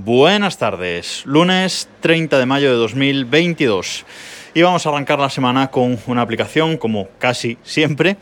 Buenas tardes, lunes 30 de mayo de 2022 y vamos a arrancar la semana con una aplicación como casi siempre.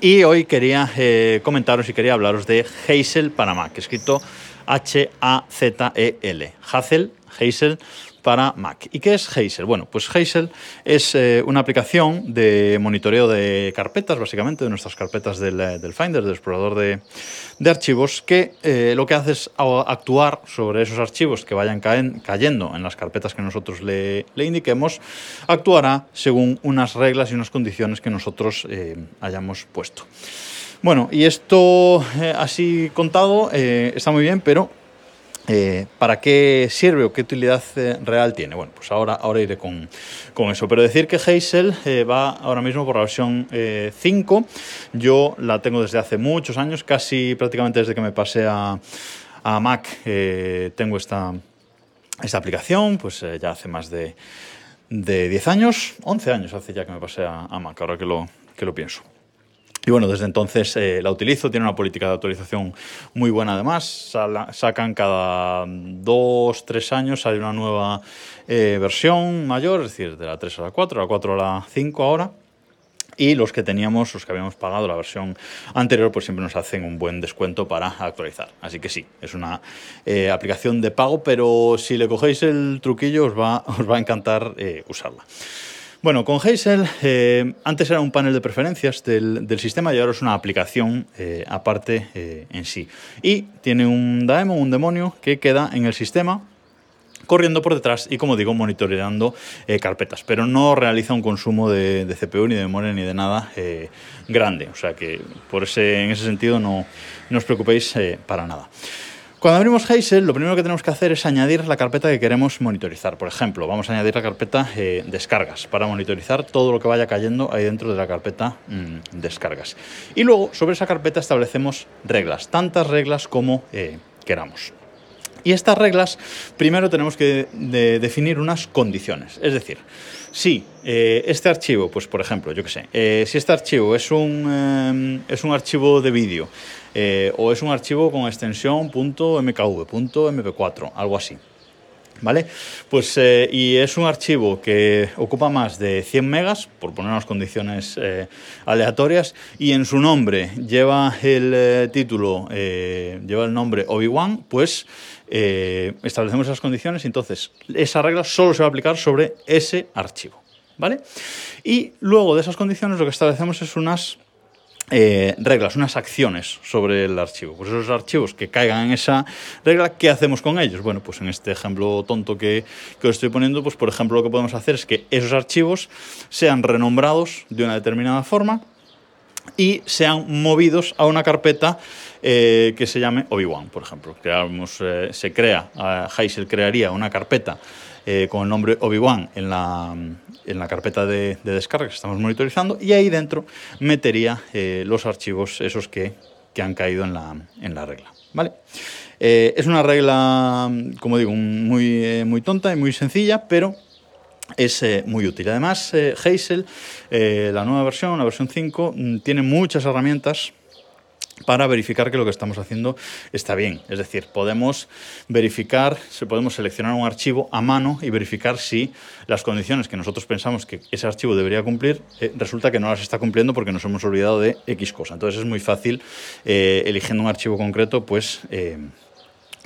Y hoy quería eh, comentaros y quería hablaros de Hazel para Mac, escrito H-A-Z-E-L, Hazel, Hazel para Mac. ¿Y qué es Hazel? Bueno, pues Hazel es eh, una aplicación de monitoreo de carpetas, básicamente, de nuestras carpetas del, eh, Finder, del explorador de, archivos, que eh, lo que hace es actuar sobre esos archivos que vayan cayendo en las carpetas que nosotros le, indiquemos, actuará según unas reglas y unas condiciones que nosotros hayamos puesto. Bueno, y esto así contado está muy bien, pero eh, ¿Para qué sirve o qué utilidad eh, real tiene? Bueno, pues ahora, ahora iré con, eso. Pero decir que Hazel eh, va ahora mismo por la versión 5. Yo la tengo desde hace muchos años, casi prácticamente desde que me pasé a, Mac, tengo esta, esta aplicación, pues ya hace más de, de 10 años, 11 años hace ya que me pasé a, a Mac, ahora que lo, que lo pienso. Y bueno, desde entonces eh, la utilizo, tiene una política de actualización muy buena además, sacan cada dos, tres años, sale una nueva eh, versión mayor, es decir, de la 3 a la 4, la 4 a la 5 ahora. Y los que teníamos, los que habíamos pagado la versión anterior, pues siempre nos hacen un buen descuento para actualizar. Así que sí, es una eh, aplicación de pago, pero si le cogéis el truquillo os va, os va a encantar usarla. Bueno, con Hazel eh, antes era un panel de preferencias del, sistema y ahora es una aplicación eh, aparte eh, en sí. Y tiene un daemon, un demonio, que queda en el sistema corriendo por detrás y, como digo, monitoreando carpetas, pero no realiza un consumo de, CPU, ni de memoria, ni de nada grande. O sea que por ese, en ese sentido no, no os preocupéis para nada. Cuando abrimos Hazel, lo primero que tenemos que hacer es añadir la carpeta que queremos monitorizar. Por ejemplo, vamos a añadir la carpeta eh, descargas para monitorizar todo lo que vaya cayendo ahí dentro de la carpeta mm, descargas. Y luego, sobre esa carpeta establecemos reglas, tantas reglas como eh, queramos. Y estas reglas, primero tenemos que definir unas condiciones. Es decir, si eh, este archivo, pues por ejemplo, yo qué sé, si este archivo es un, es un archivo de vídeo eh, o es un archivo con extensión .mkv, .mp4, algo así. ¿Vale? Pues, eh, y es un archivo que ocupa más de 100 megas, por poner unas condiciones eh, aleatorias, y en su nombre lleva el título, lleva el nombre Obi-Wan, pues establecemos esas condiciones y entonces esa regla solo se va a aplicar sobre ese archivo. ¿Vale? Y luego de esas condiciones lo que establecemos es unas eh, reglas, unas acciones sobre el archivo. Pues esos archivos que caigan en esa regla, ¿qué hacemos con ellos? Bueno, pues en este ejemplo tonto que, que os estoy poniendo, pues por ejemplo lo que podemos hacer es que esos archivos sean renombrados de una determinada forma y sean movidos a una carpeta eh, que se llame Obi-Wan, por ejemplo. Creamos, eh, se crea, Heisel crearía una carpeta con el nombre Obi-Wan en la, en la carpeta de, descarga que estamos monitorizando y ahí dentro metería eh, los archivos esos que, han caído en la, en la regla. ¿vale? Eh, es una regla, como digo, muy, eh, muy tonta y muy sencilla, pero es muy útil. Además, Hazel, la nueva versión, la versión 5, mm, tiene muchas herramientas para verificar que lo que estamos haciendo está bien. Es decir, podemos verificar, podemos seleccionar un archivo a mano y verificar si las condiciones que nosotros pensamos que ese archivo debería cumplir, eh, resulta que no las está cumpliendo porque nos hemos olvidado de X cosa. Entonces es muy fácil, eh, eligiendo un archivo concreto, pues... Eh,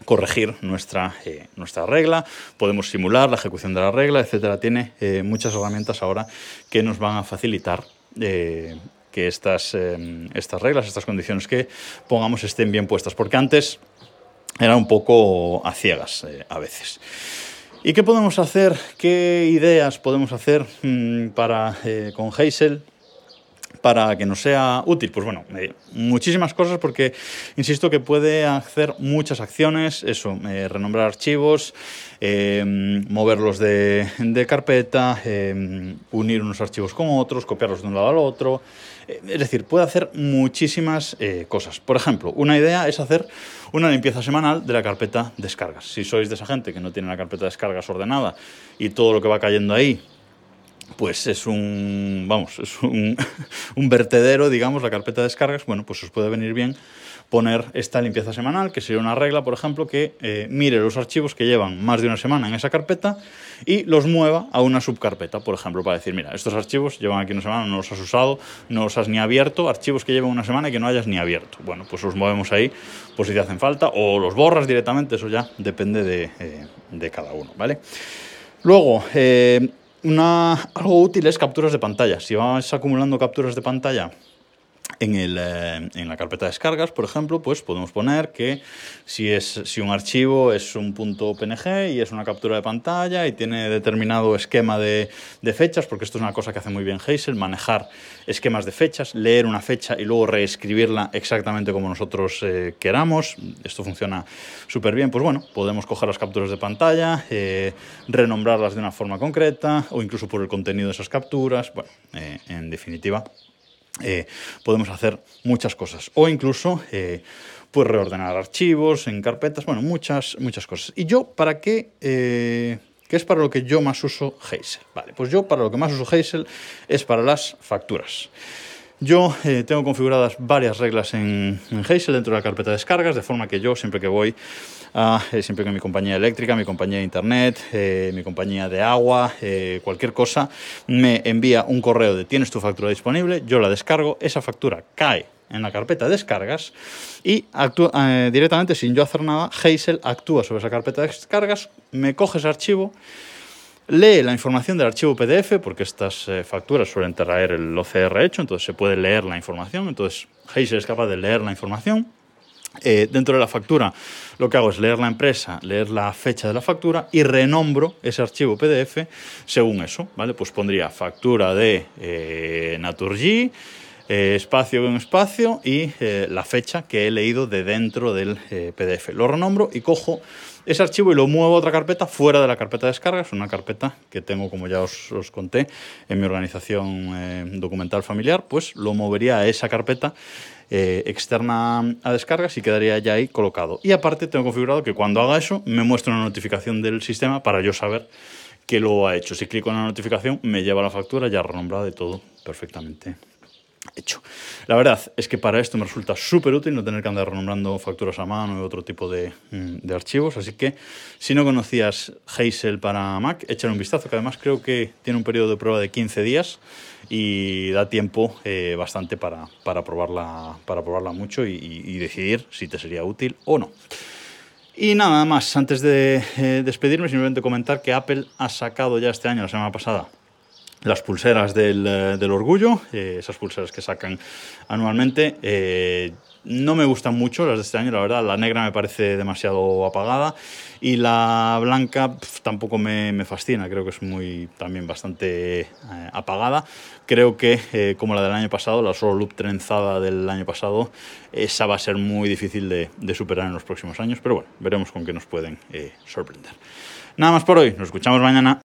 corregir nuestra, nuestra regla, podemos simular la ejecución de la regla, etcétera. Tiene muchas herramientas ahora que nos van a facilitar que estas, em, estas reglas, estas condiciones que pongamos estén bien puestas, porque antes era un poco a ciegas eh, a veces. ¿Y qué podemos hacer? ¿Qué ideas podemos hacer mm, para, eh, con Hazel para que nos sea útil? Pues bueno, eh, muchísimas cosas porque insisto que puede hacer muchas acciones, eso, renombrar archivos, moverlos de, carpeta, unir unos archivos con otros, copiarlos de un lado al otro, es decir, puede hacer muchísimas eh, cosas. Por ejemplo, una idea es hacer una limpieza semanal de la carpeta descargas. Si sois de esa gente que no tiene la carpeta descargas ordenada y todo lo que va cayendo ahí pues es un, vamos, es un, un, vertedero, digamos, la carpeta de descargas, bueno, pues os puede venir bien poner esta limpieza semanal, que sería una regla, por ejemplo, que eh, mire los archivos que llevan más de una semana en esa carpeta y los mueva a una subcarpeta, por ejemplo, para decir, mira, estos archivos llevan aquí una semana, no los has usado, no los has ni abierto, archivos que llevan una semana y que no hayas ni abierto. Bueno, pues los movemos ahí, pues si te hacen falta, o los borras directamente, eso ya depende de, eh, de cada uno, ¿vale? Luego, eh, una, algo útil es capturas de pantalla. Si vas acumulando capturas de pantalla en, el, eh, en, la carpeta de descargas, por ejemplo, pues podemos poner que si, es, si un archivo es un punto PNG y es una captura de pantalla y tiene determinado esquema de, fechas, porque esto es una cosa que hace muy bien Hazel, manejar esquemas de fechas, leer una fecha y luego reescribirla exactamente como nosotros eh, queramos. Esto funciona súper bien. Pues bueno, podemos coger las capturas de pantalla, eh, renombrarlas de una forma concreta o incluso por el contenido de esas capturas. Bueno, en definitiva eh, podemos hacer muchas cosas o incluso eh, pues reordenar archivos en carpetas, bueno, muchas, muchas cosas. ¿Y yo para qué? Eh, ¿Qué es para lo que yo más uso Hazel? Vale, pues yo para lo que más uso Hazel es para las facturas. Yo eh, tengo configuradas varias reglas en, en, Hazel dentro de la carpeta de descargas, de forma que yo siempre que voy, a, eh, siempre que mi compañía eléctrica, mi compañía de internet, eh, mi compañía de agua, cualquier cosa, me envía un correo de tienes tu factura disponible, yo la descargo, esa factura cae en la carpeta de descargas y directamente sin yo hacer nada, Hazel actúa sobre esa carpeta de descargas, me coge ese archivo, lee la información del archivo PDF, porque estas eh, facturas suelen traer el OCR hecho, entonces se puede leer la información, entonces Hazel es capaz de leer la información. Eh, dentro de la factura lo que hago es leer la empresa, leer la fecha de la factura y renombro ese archivo PDF según eso, ¿vale? Pues pondría factura de eh, Naturgy, espacio en espacio y la fecha que he leído de dentro del PDF. Lo renombro y cojo ese archivo y lo muevo a otra carpeta fuera de la carpeta de descargas, una carpeta que tengo, como ya os, conté, en mi organización eh, documental familiar, pues lo movería a esa carpeta eh, externa a descargas y quedaría ya ahí colocado. Y aparte tengo configurado que cuando haga eso me muestra una notificación del sistema para yo saber que lo ha hecho. Si clico en la notificación me lleva la factura ya renombrada y todo perfectamente hecho. La verdad es que para esto me resulta súper útil no tener que andar renombrando facturas a mano y otro tipo de, mm, de, archivos, así que si no conocías Hazel para Mac, échale un vistazo, que además creo que tiene un periodo de prueba de 15 días y da tiempo eh, bastante para, para, probarla, para probarla mucho y, y, decidir si te sería útil o no. Y nada más, antes de eh, despedirme, simplemente comentar que Apple ha sacado ya este año, la semana pasada, las pulseras del, del orgullo, eh, esas pulseras que sacan anualmente. Eh, no me gustan mucho las de este año, la verdad. La negra me parece demasiado apagada y la blanca tampoco me, me, fascina. Creo que es muy también bastante eh, apagada. Creo que, eh, como la del año pasado, la solo loop trenzada del año pasado, esa va a ser muy difícil de, de superar en los próximos años. Pero bueno, veremos con qué nos pueden eh, sorprender. Nada más por hoy. Nos escuchamos mañana.